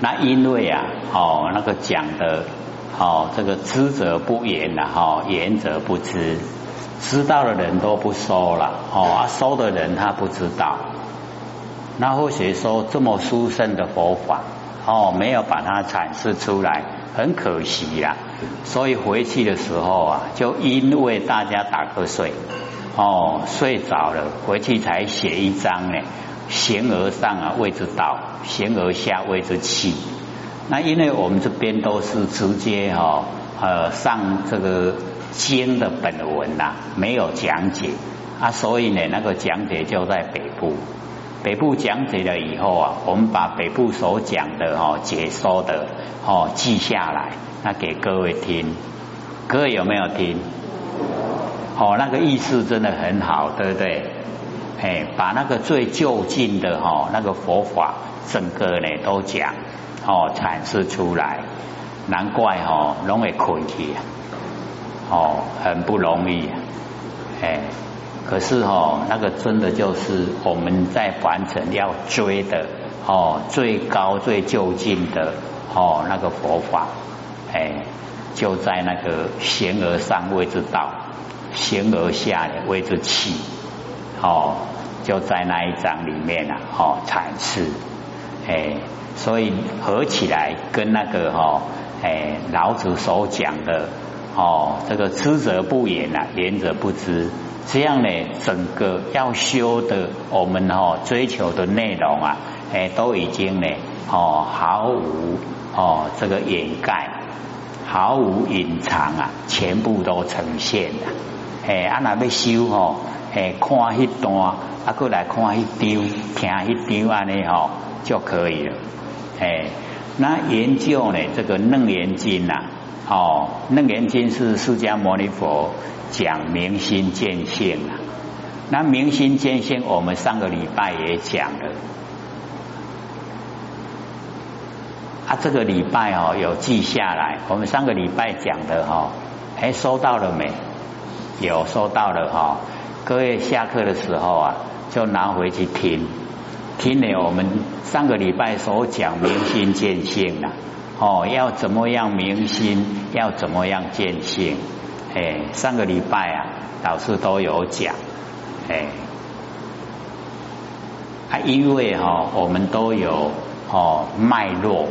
那因为啊，哦，那个讲的，哦，这个知者不言呐，哈，言者不知，知道的人都不说了，哦，收的人他不知道。那或许说这么殊胜的佛法，哦，没有把它阐释出来，很可惜呀。所以回去的时候啊，就因为大家打瞌睡，哦，睡着了，回去才写一张呢。形而上啊，谓之道；形而下，谓之器。那因为我们这边都是直接哈呃上这个经的本文呐，没有讲解啊，所以呢，那个讲解就在北部。北部讲解了以后啊，我们把北部所讲的哈解说的哦记下来，那给各位听。各位有没有听？哦，那个意思真的很好，对不对？哎，把那个最就近的哈那个佛法，整个呢都讲哦阐释出来，难怪哈容易困去哦很不容易。哎，可是哈那个真的就是我们在凡尘要追的哦最高最就近的哦那个佛法。哎就在那个形而上谓之道，形而下谓之气。哦，就在那一章里面啊，哦，阐释，哎，所以合起来跟那个哈，哎，老子所讲的哦，这个知者不言啊，言者不知，这样呢，整个要修的我们哦追求的内容啊，哎，都已经呢，哦，毫无哦这个掩盖，毫无隐藏啊，全部都呈现了，哎，啊那要修哦。诶，看迄段，啊，过来看迄张，听迄张安尼吼就可以了。诶，那研究呢？这个《楞严经》呐，哦，《楞严经》是释迦牟尼佛讲明心见性啊。那明心见性，我们上个礼拜也讲了。啊，这个礼拜哦有记下来，我们上个礼拜讲的哈，哎，收到了没？有收到了哈。各位下课的时候啊，就拿回去听，听了我们上个礼拜所讲明心见性了，哦，要怎么样明心，要怎么样见性，哎，上个礼拜啊，老师都有讲，哎，啊，因为哈，我们都有哦脉络，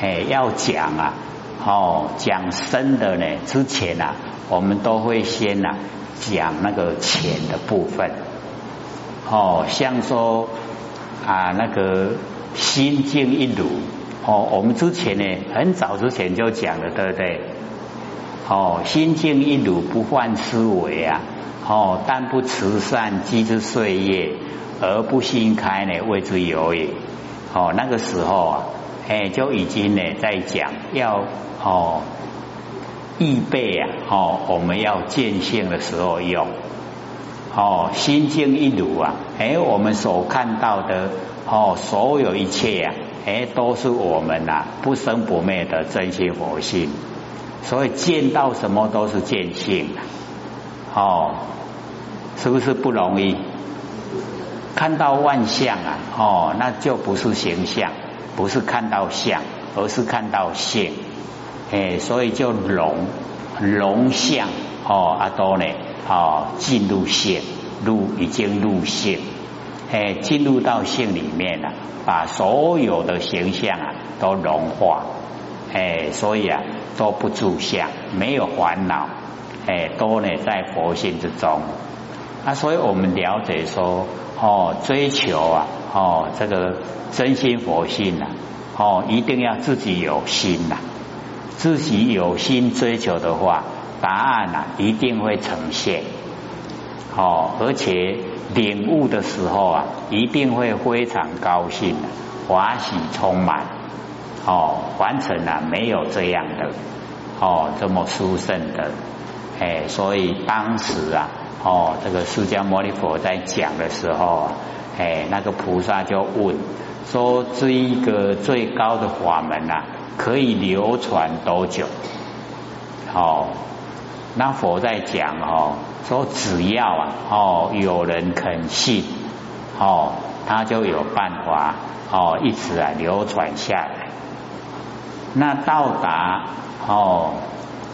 哎，要讲啊，哦，讲深的呢，之前啊，我们都会先呐。讲那个钱的部分，哦，像说啊那个心静一如，哦，我们之前呢很早之前就讲了，对不对？哦，心静一如不患思维啊，哦，但不慈善积之岁月而不心开呢，谓之有也。哦，那个时候啊，哎，就已经呢在讲要哦。预备啊，哦，我们要见性的时候用，哦，心经一如啊，哎，我们所看到的，哦，所有一切啊，哎，都是我们呐不生不灭的真心佛性，所以见到什么都是见性，哦，是不是不容易？看到万象啊，哦，那就不是形象，不是看到相，而是看到性。哎，所以就龙龙相哦，阿多呢哦，进入性入已经入性，哎，进入到性里面了，把所有的形象啊都融化，哎，所以啊都不住相，没有烦恼，哎，都呢在佛性之中啊，所以我们了解说哦，追求啊哦这个真心佛性啊，哦，一定要自己有心呐。自己有心追求的话，答案啊一定会呈现。哦，而且领悟的时候啊，一定会非常高兴，欢喜充满。哦，完成了没有这样的哦这么殊胜的，哎，所以当时啊，哦，这个释迦牟尼佛在讲的时候啊，哎，那个菩萨就问说：这一个最高的法门啊。可以流传多久？哦，那佛在讲哦，说只要啊哦有人肯信哦，他就有办法哦一直啊流传下来。那到达哦，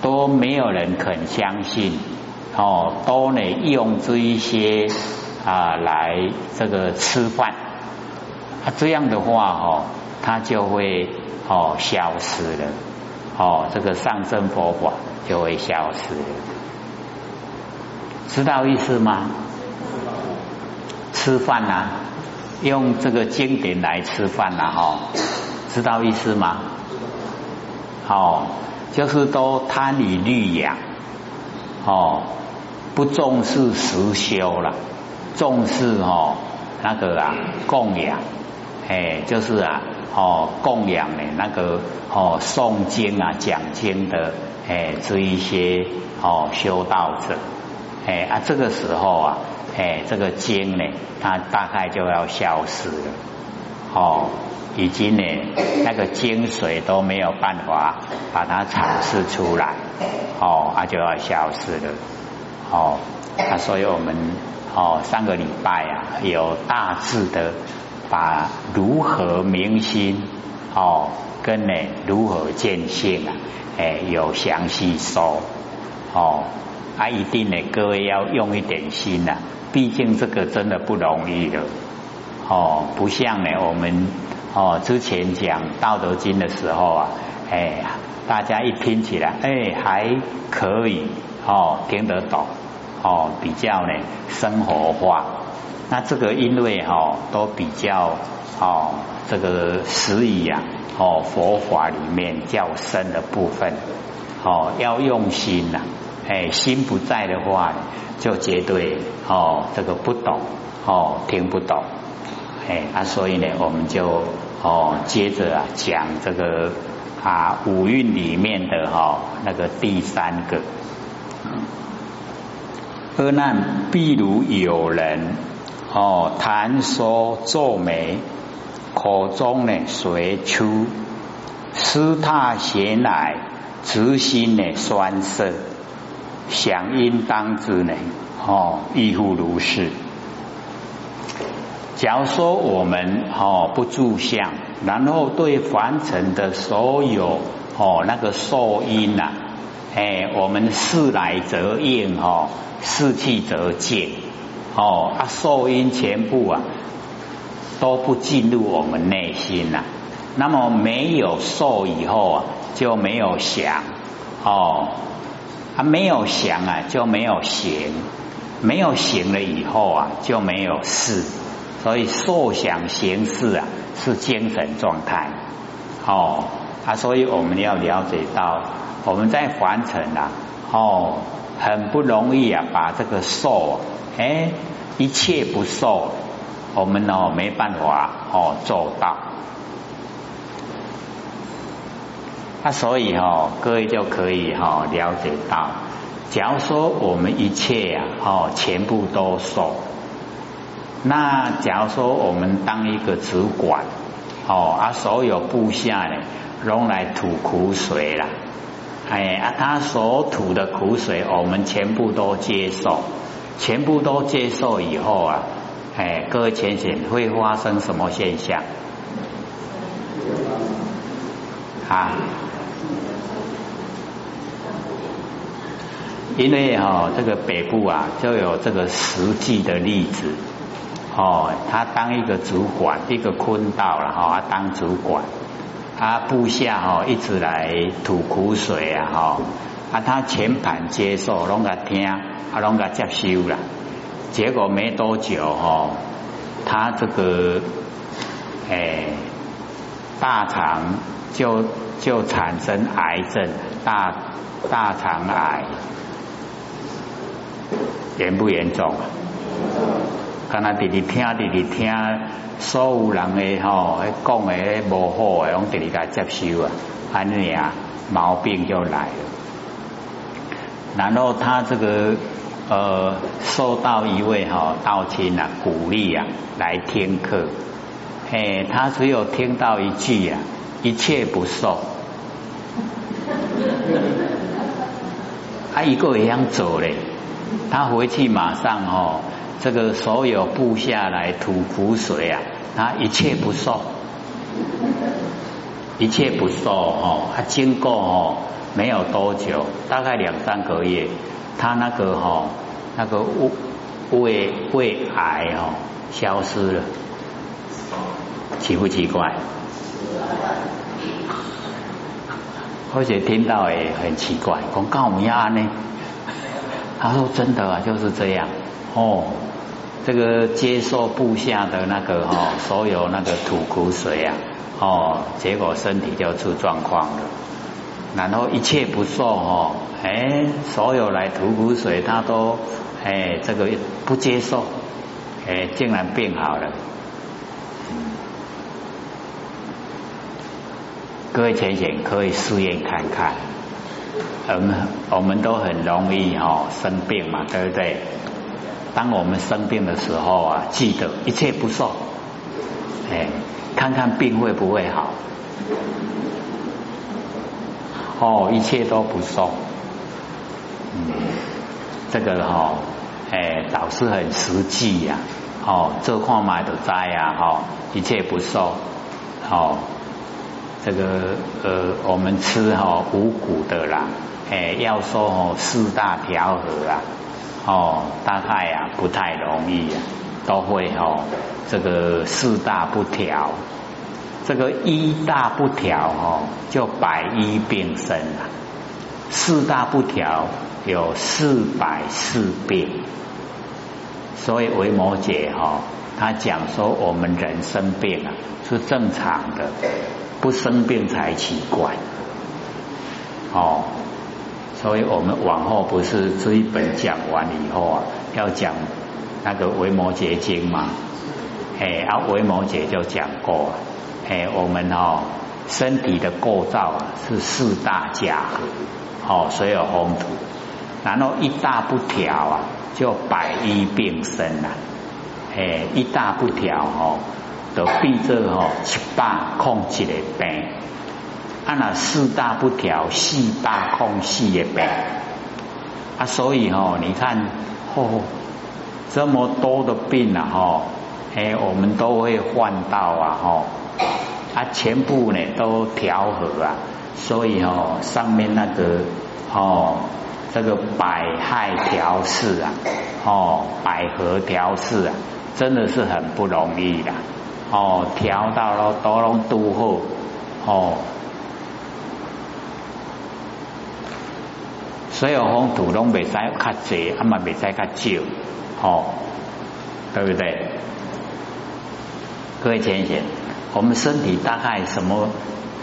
都没有人肯相信哦，都呢用这一些啊来这个吃饭啊，这样的话哦，他就会哦消失了哦，这个上乘佛法就会消失了，知道意思吗？吃饭呐，用这个经典来吃饭呐，哈，知道意思吗？哦，就是都贪以利养，哦，不重视实修了，重视哦那个啊供养，哎，就是啊哦供养的那个哦诵经啊讲经的哎这一些哦修道者，哎啊这个时候啊哎这个经呢它大概就要消失了，哦。已经呢，那个精髓都没有办法把它阐释出来，哦，它就要消失了，哦，啊，所以我们哦上个礼拜啊，有大致的把如何明心哦，跟呢如何见性啊，哎，有详细说，哦，啊，一定呢，各位要用一点心呐，毕竟这个真的不容易的，哦，不像呢我们。哦，之前讲《道德经》的时候啊，哎，大家一听起来，哎，还可以哦，听得懂哦，比较呢生活化。那这个因为哈都比较哦，这个实以啊哦佛法里面较深的部分哦，要用心呐，哎，心不在的话，就绝对哦这个不懂哦听不懂。哎啊，所以呢，我们就哦接着啊讲这个啊五蕴里面的哈那个第三个，阿难，譬如有人哦谈说皱眉，口中呢随出，湿踏咸来，直心呢酸涩，想应当知呢哦亦复如是。假如说我们哦不住相，然后对凡尘的所有哦那个受因呐，哎，我们事来则应哦，事去则见哦，啊受因全部啊都不进入我们内心呐，那么没有受以后啊就没有想哦，啊没有想啊就没有行，没有行了以后啊就没有事。所以，受想行识啊，是精神状态。哦，啊，所以我们要了解到，我们在凡尘啊，哦，很不容易啊，把这个受，哎，一切不受，我们哦没办法哦做到。啊，所以哦，各位就可以哈了解到，假如说我们一切啊，哦，全部都受。那假如说我们当一个主管，哦，啊，所有部下呢，用来吐苦水啦，哎，啊，他所吐的苦水，我们全部都接受，全部都接受以后啊，哎，各位浅浅会发生什么现象？啊？因为哈，这个北部啊，就有这个实际的例子。哦，他当一个主管，一个坤道了哈，当主管，他部下哈一直来吐苦水啊哈，啊他全盘接受，拢个听，啊拢个接收了，结果没多久哈，他这个诶大肠就就产生癌症，大大肠癌严不严重啊？刚才弟弟听，弟弟听，所有人的吼，讲的无好诶，拢弟弟来接收啊，安尼啊，毛病就来了。然后他这个呃，受到一位哈道亲啊鼓励啊，来听课，哎，他只有听到一句啊，一切不受，他一个也想走嘞，他回去马上哦。这个所有部下来吐苦水啊，他一切不受。一切不受哦，他经过哦没有多久，大概两三个月，他那个哈那个胃胃癌哦消失了，奇不奇怪？而且听到也很奇怪，讲告我们要呢？他说真的啊，就是这样哦。这个接受部下的那个哈，所有那个吐苦水啊，哦，结果身体就出状况了。然后一切不受哦，哎，所有来吐苦水，他都哎这个不接受，哎，竟然变好了。各位浅浅可以试验看看，我们我们都很容易哦生病嘛，对不对？当我们生病的时候啊，记得一切不受，哎，看看病会不会好？哦，一切都不受，嗯，这个哈，哎，导师很实际呀，哦，这块买的灾呀，哈，一切不受，哦，这个呃，我们吃哈五谷的啦，哎，要说哦四大调和啊。哦，大概呀不太容易呀，都会哦，这个四大不调，这个一大不调哦，就百医病生了。四大不调有四百四病，所以维摩诘哈，他讲说我们人生病啊是正常的，不生病才奇怪。哦。所以我们往后不是这一本讲完以后啊，要讲那个维摩诘经嘛？哎，啊维摩诘就讲过，哎，我们哦身体的构造啊是四大假合，哦所有风土，然后一大不调啊，就百医病生啊，哎一大不调哦，都必这哦七八控制的病。啊，那四大不调，四大空四的病啊，所以哦，你看哦，这么多的病啊，哈，哎，我们都会患到啊，哈，啊，全部呢都调和啊，所以哦，上面那个哦，这个百害调试啊，哦，百合调试啊，真的是很不容易的，哦，调到了都拢都好，哦。所有风土拢未使较济，啊嘛未使较少，哦，对不对？各位浅显，我们身体大概什么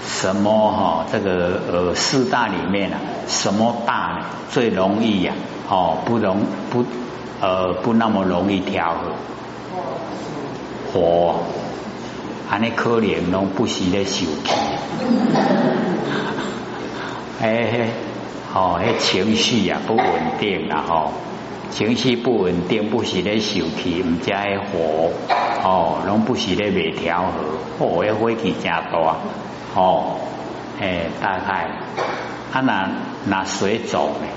什么哈？这个呃四大里面啊，什么大最容易呀？哦，不容不呃不那么容易调和。火，安尼可怜拢不时咧受气。嘿嘿。哦，迄情绪呀不稳定啦吼，情绪不稳定，不是咧受气，唔知迄火哦，拢不是咧未调和，火迄火气真大哦，诶，大概啊那那水肿呢？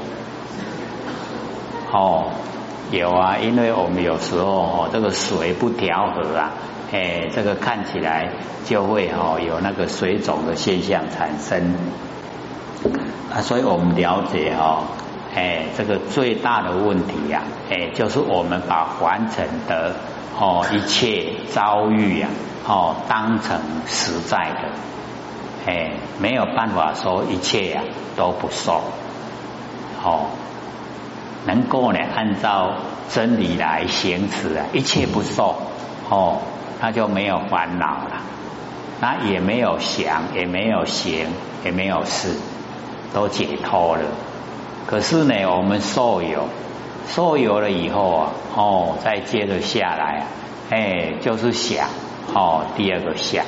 哦，有啊，因为我们有时候哦，这个水不调和啊，诶，这个看起来就会哦有那个水肿的现象产生。啊，所以我们了解哈，哎，这个最大的问题呀，哎，就是我们把凡尘的哦一切遭遇呀，哦当成实在的，哎，没有办法说一切呀都不受，哦，能够呢按照真理来行持啊，一切不受，哦，那就没有烦恼了，那也没有想，也没有行，也没有事。都解脱了，可是呢，我们受有，受有了以后啊，哦，再接着下来，哎，就是想，哦，第二个想，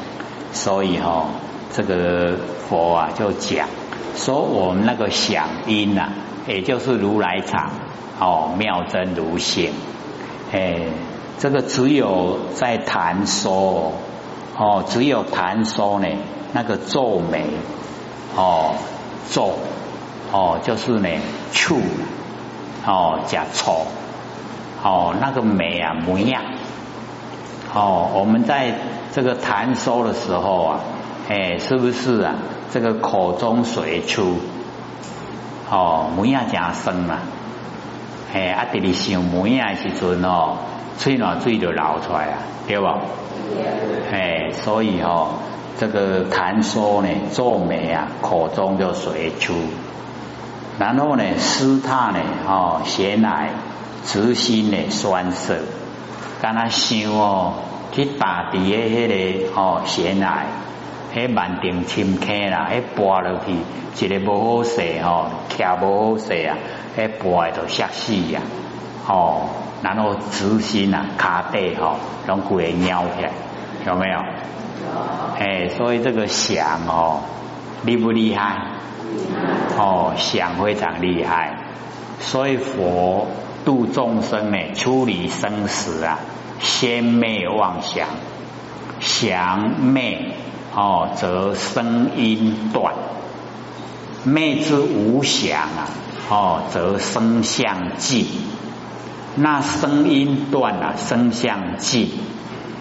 所以哈，这个佛啊就讲说我们那个想因呐，也就是如来藏，哦，妙真如性，哎，这个只有在谈说，哦，只有谈说呢，那个皱眉，哦。皱哦，就是呢，触哦，加丑哦，那个眉啊模样哦，我们在这个弹说的时候啊，哎，是不是啊？这个口中水出，哦，门啊真酸啊，哎，啊，伫你想门啊时阵哦，吹暖水就流出来啊，对不？哎，所以哦，这个谈说呢，做眉啊，口中就水出，然后呢，湿榻呢，哦，咸奶，直心呢，酸涩，跟他想哦，去打底的迄个哦，咸奶，迄万定深刻啦，迄拨落去，一个不好势哦，徛不好势啊，迄拨就吓死呀，哦。然后直心啊，卡底吼，拢会尿起来，有没有？哎，所以这个想哦，厉不厉害？哦，想非常厉害。所以佛度众生呢，处理生死啊，先灭妄想，想灭哦，则声音断；灭之无想啊，哦，则声相尽。那声音断了，声相尽，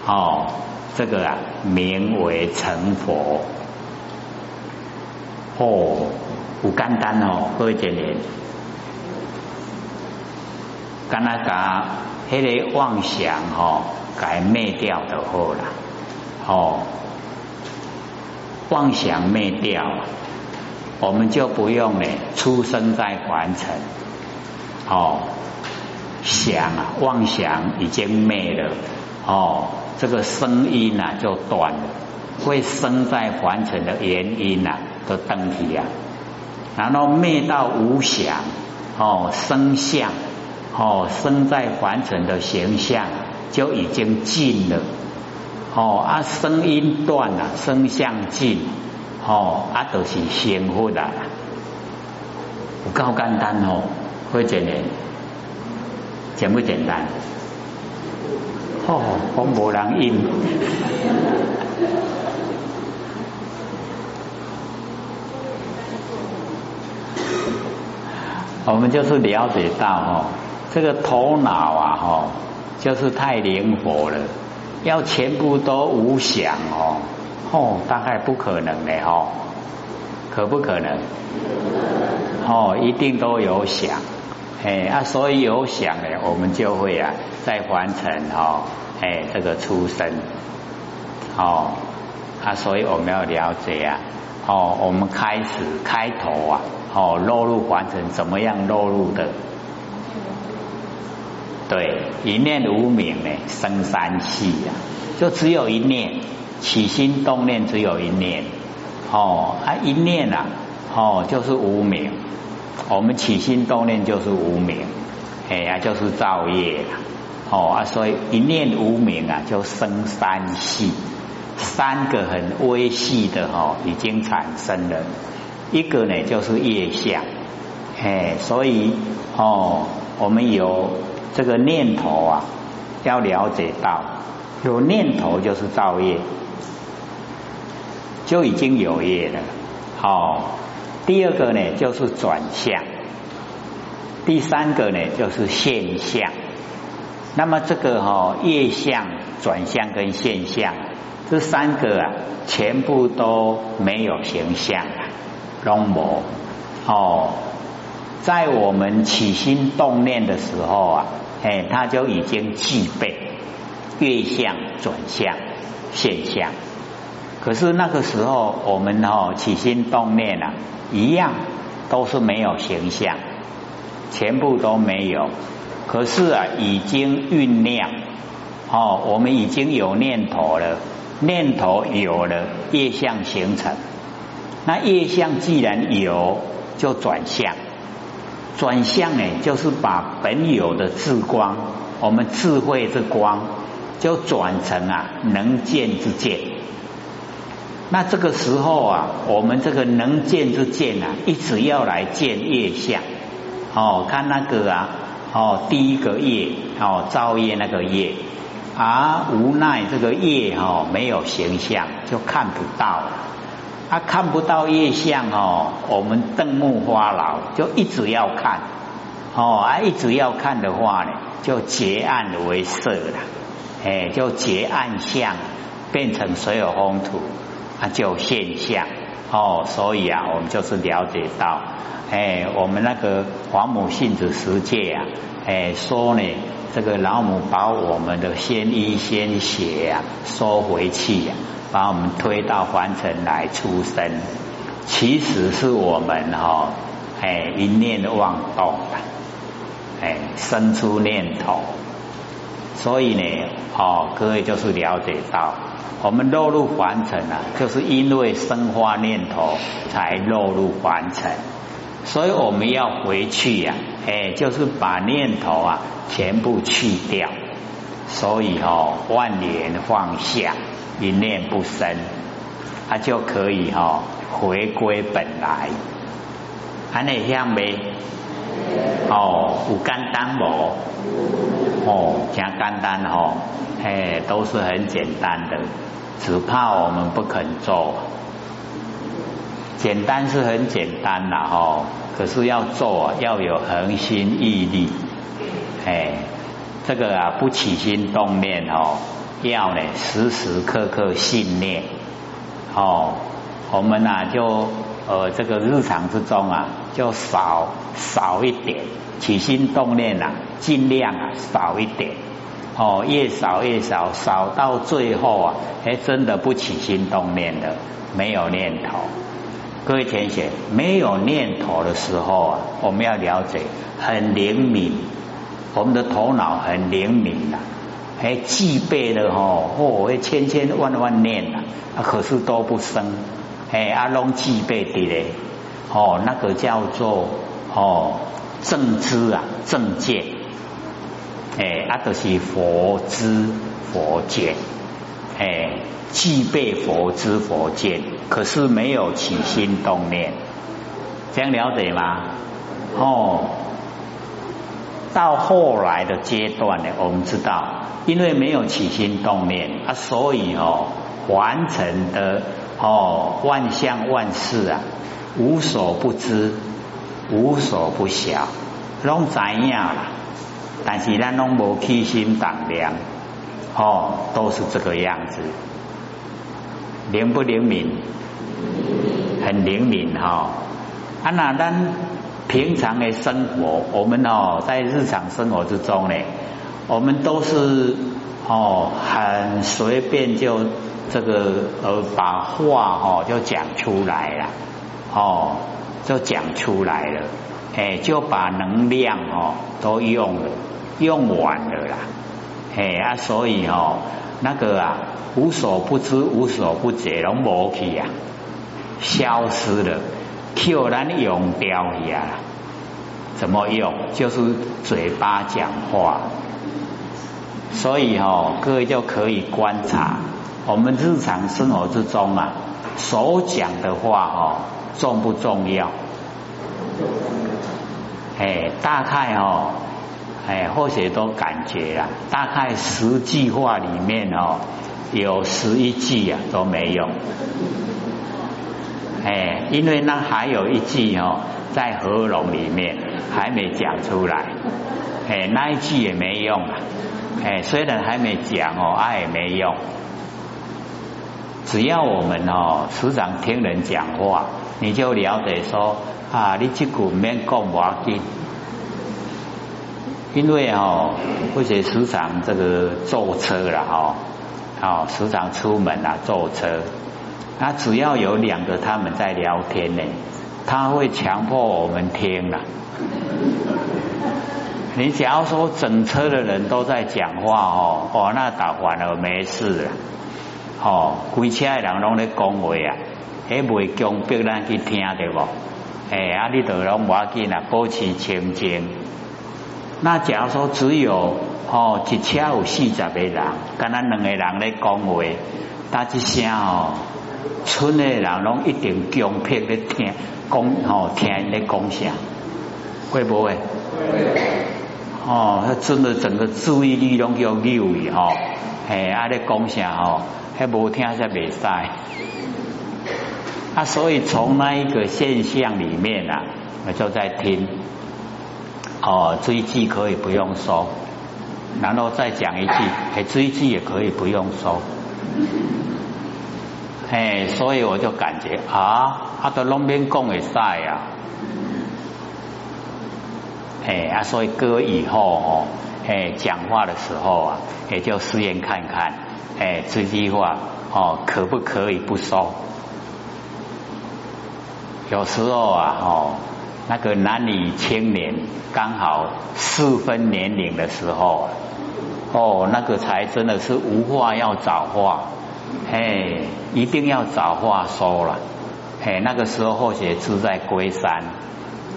哦，这个啊名为成佛。哦，不简单哦，各位姐妹，干那个迄个妄想哦，改灭掉就好了。哦，妄想灭掉，我们就不用呢出生在凡尘。哦。想啊，妄想已经灭了哦，这个声音呐就断了，会生在凡尘的原因呐都登体呀，然后灭到无想哦，声相哦，生在凡尘的形象就已经尽了哦，啊声音断了，声相尽哦，啊都是幸福的，有够简单哦，会这样。简不简单？哦，我无人应。我们就是了解到哦，这个头脑啊，哦，就是太灵活了，要全部都无想哦，哦，大概不可能的哦，可不可能？哦，一定都有想。哎啊，所以有想呢，我们就会啊，在凡尘哦，哎，这个出生，哦，啊，所以我们要了解啊，哦，我们开始开头啊，哦，落入凡尘怎么样落入的？对，一念无明呢，生三气呀，就只有一念，起心动念只有一念，哦，啊，一念啊，哦，就是无明。我们起心动念就是无明，哎呀，就是造业了，哦啊，所以一念无明啊，就生三系，三个很微细的哈，已经产生了，一个呢就是业相，哎，所以哦，我们有这个念头啊，要了解到有念头就是造业，就已经有业了，哦。第二个呢，就是转向；第三个呢，就是现象。那么这个哈，业相、转向跟现象这三个啊，全部都没有形象啊，容模哦。在我们起心动念的时候啊，哎，它就已经具备月相、转向、现象。可是那个时候，我们哦起心动念啊。一样都是没有形象，全部都没有。可是啊，已经酝酿哦，我们已经有念头了，念头有了，业相形成。那业相既然有，就转向。转向呢，就是把本有的智光，我们智慧之光，就转成啊能见之见。那这个时候啊，我们这个能见之见啊，一直要来见业相哦，看那个啊哦，第一个业哦，造业那个业，啊无奈这个业哦没有形象，就看不到，他看不到业相哦，我们瞪目花老就一直要看哦，啊一直要看的话呢，就结暗为色了，哎，就结暗相变成所有风土。啊，就现象哦，所以啊，我们就是了解到，哎，我们那个黄母性子十界啊，哎，说呢，这个老母把我们的先衣先血啊收回去呀，把我们推到凡尘来出生，其实是我们哈，哎，一念妄动啊，哎，生出念头。所以呢，哦，各位就是了解到，我们落入凡尘啊，就是因为生花念头才落入凡尘。所以我们要回去呀，哎，就是把念头啊全部去掉。所以哦，万年放下，一念不生，它就可以哈回归本来。还那像没？哦，有简单无？哦，讲简单哦，嘿，都是很简单的，只怕我们不肯做。简单是很简单啦，哦，可是要做要有恒心毅力，哎，这个啊不起心动念哦，要呢时时刻刻信念，哦，我们呐就呃这个日常之中啊就少少一点。起心动念啊，尽量啊少一点哦，越少越少，少到最后啊，哎，真的不起心动念了，没有念头。各位填写，没有念头的时候啊，我们要了解，很灵敏，我们的头脑很灵敏呐，哎，记背的哦，哦，千千万万念呐，啊，可是都不生，哎，阿龙具备的嘞，哦，那个叫做哦。正知啊，正见，哎，啊，都是佛知佛见，哎，具备佛知佛见，可是没有起心动念，这样了解吗？哦，到后来的阶段呢，我们知道，因为没有起心动念啊，所以哦，完成的哦，万象万事啊，无所不知。无所不晓，拢知影啦，但是咱拢无起心胆量，哦，都是这个样子，灵不灵敏？很灵敏哈。啊，那咱平常的生活，我们哦，在日常生活之中呢，我们都是哦，很随便就这个呃，把话哦就讲出来了，哦。就讲出来了，哎，就把能量哦都用了，用完了啦，哎啊，所以哦那个啊无所不知、无所不觉拢无去啊，消失了，突然用掉呀，怎么用？就是嘴巴讲话，所以哦各位就可以观察我们日常生活之中啊所讲的话哦。重不重要？哎，大概哦，哎，或许都感觉了。大概十句话里面哦，有十一句啊都没用。哎，因为那还有一句哦，在喉咙里面还没讲出来。哎，那一句也没用啊。哎，虽然还没讲哦，啊也没用。只要我们哦时常听人讲话。你就了解说啊，你这股免讲话紧，因为哦，或者时常这个坐车了哈，哦，时常出门啊坐车，那只要有两个他们在聊天呢，他会强迫我们听了。你假如说整车的人都在讲话哦，哦，那打完了没事了，哦，规车的人拢在讲话啊。还袂强迫咱去听对不？哎，啊，你都拢无要紧啊，保持清净。那假如说只有哦一车有四十个人，跟咱两个人咧讲话，打一声哦，村的人拢一定强迫咧听讲哦，听咧讲啥，会不会？哦，他真的整个注意力拢叫溜去吼，哎，啊咧讲啥吼，迄无听才袂使。啊，所以从那一个现象里面啊，我就在听，哦，追记可以不用收，然后再讲一句，哎，追记也可以不用收，哎，所以我就感觉啊，他都拢免讲会晒呀，哎啊，所以哥以后哦，哎，讲话的时候啊，也就试验看看，哎，这句话哦，可不可以不说？有时候啊，哦，那个男女青年刚好四分年龄的时候，哦，那个才真的是无话要找话。嘿，一定要找话说了。嘿，那个时候或许住在龟山，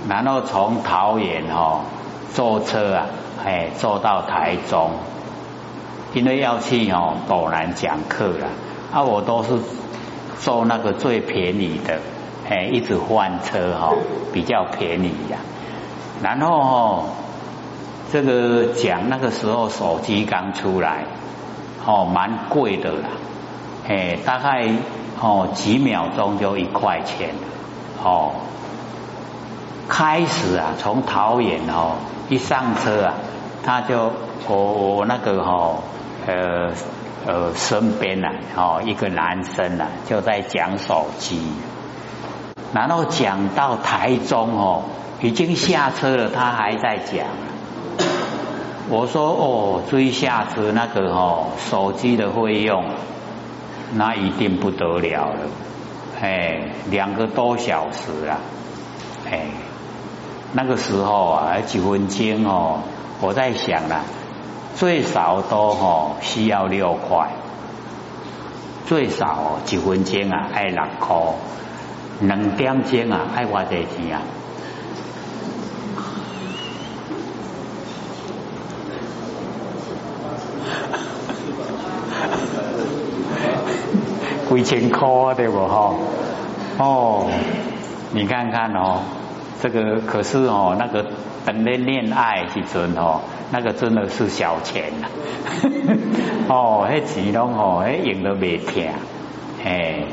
然后从桃园哦坐车啊，嘿坐到台中，因为要去哦斗南讲课了，啊我都是坐那个最便宜的，嘿一直换车哈，比较便宜呀。然后哦这个讲那个时候手机刚出来，哦蛮贵的啦。哎，大概哦几秒钟就一块钱哦。开始啊，从桃园哦一上车啊，他就我我那个哈呃呃身边呐哦一个男生呐就在讲手机，然后讲到台中哦已经下车了，他还在讲。我说哦追下车那个哦手机的费用。那一定不得了了，哎，两个多小时啊，哎，那个时候啊，几分钟哦，我在想啊，最少都哦需要六块，最少几分钟啊爱六块，两点钟啊爱偌济钱啊。几千块对不哈？哦，你看看哦，这个可是哦，那个等恋恋爱之阵哦，那个真的是小钱呐。哦，那钱拢哦，那用都没听。哎，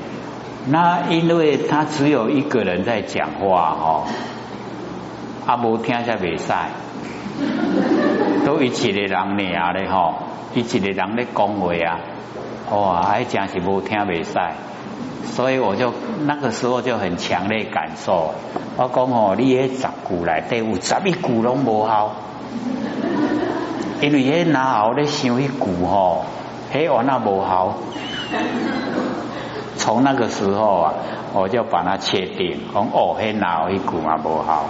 那因为他只有一个人在讲话哦，阿无听才未使，都一起的人尔咧吼，一起的人咧讲话啊。哇，还真是无听未使，所以我就那个时候就很强烈感受。我讲哦，你迄十句来底有十一句拢无效，因为迄哪后咧想一句吼，迄我那无效。从那个时候啊，我就把它确定，讲哦，迄哪后一股嘛不好。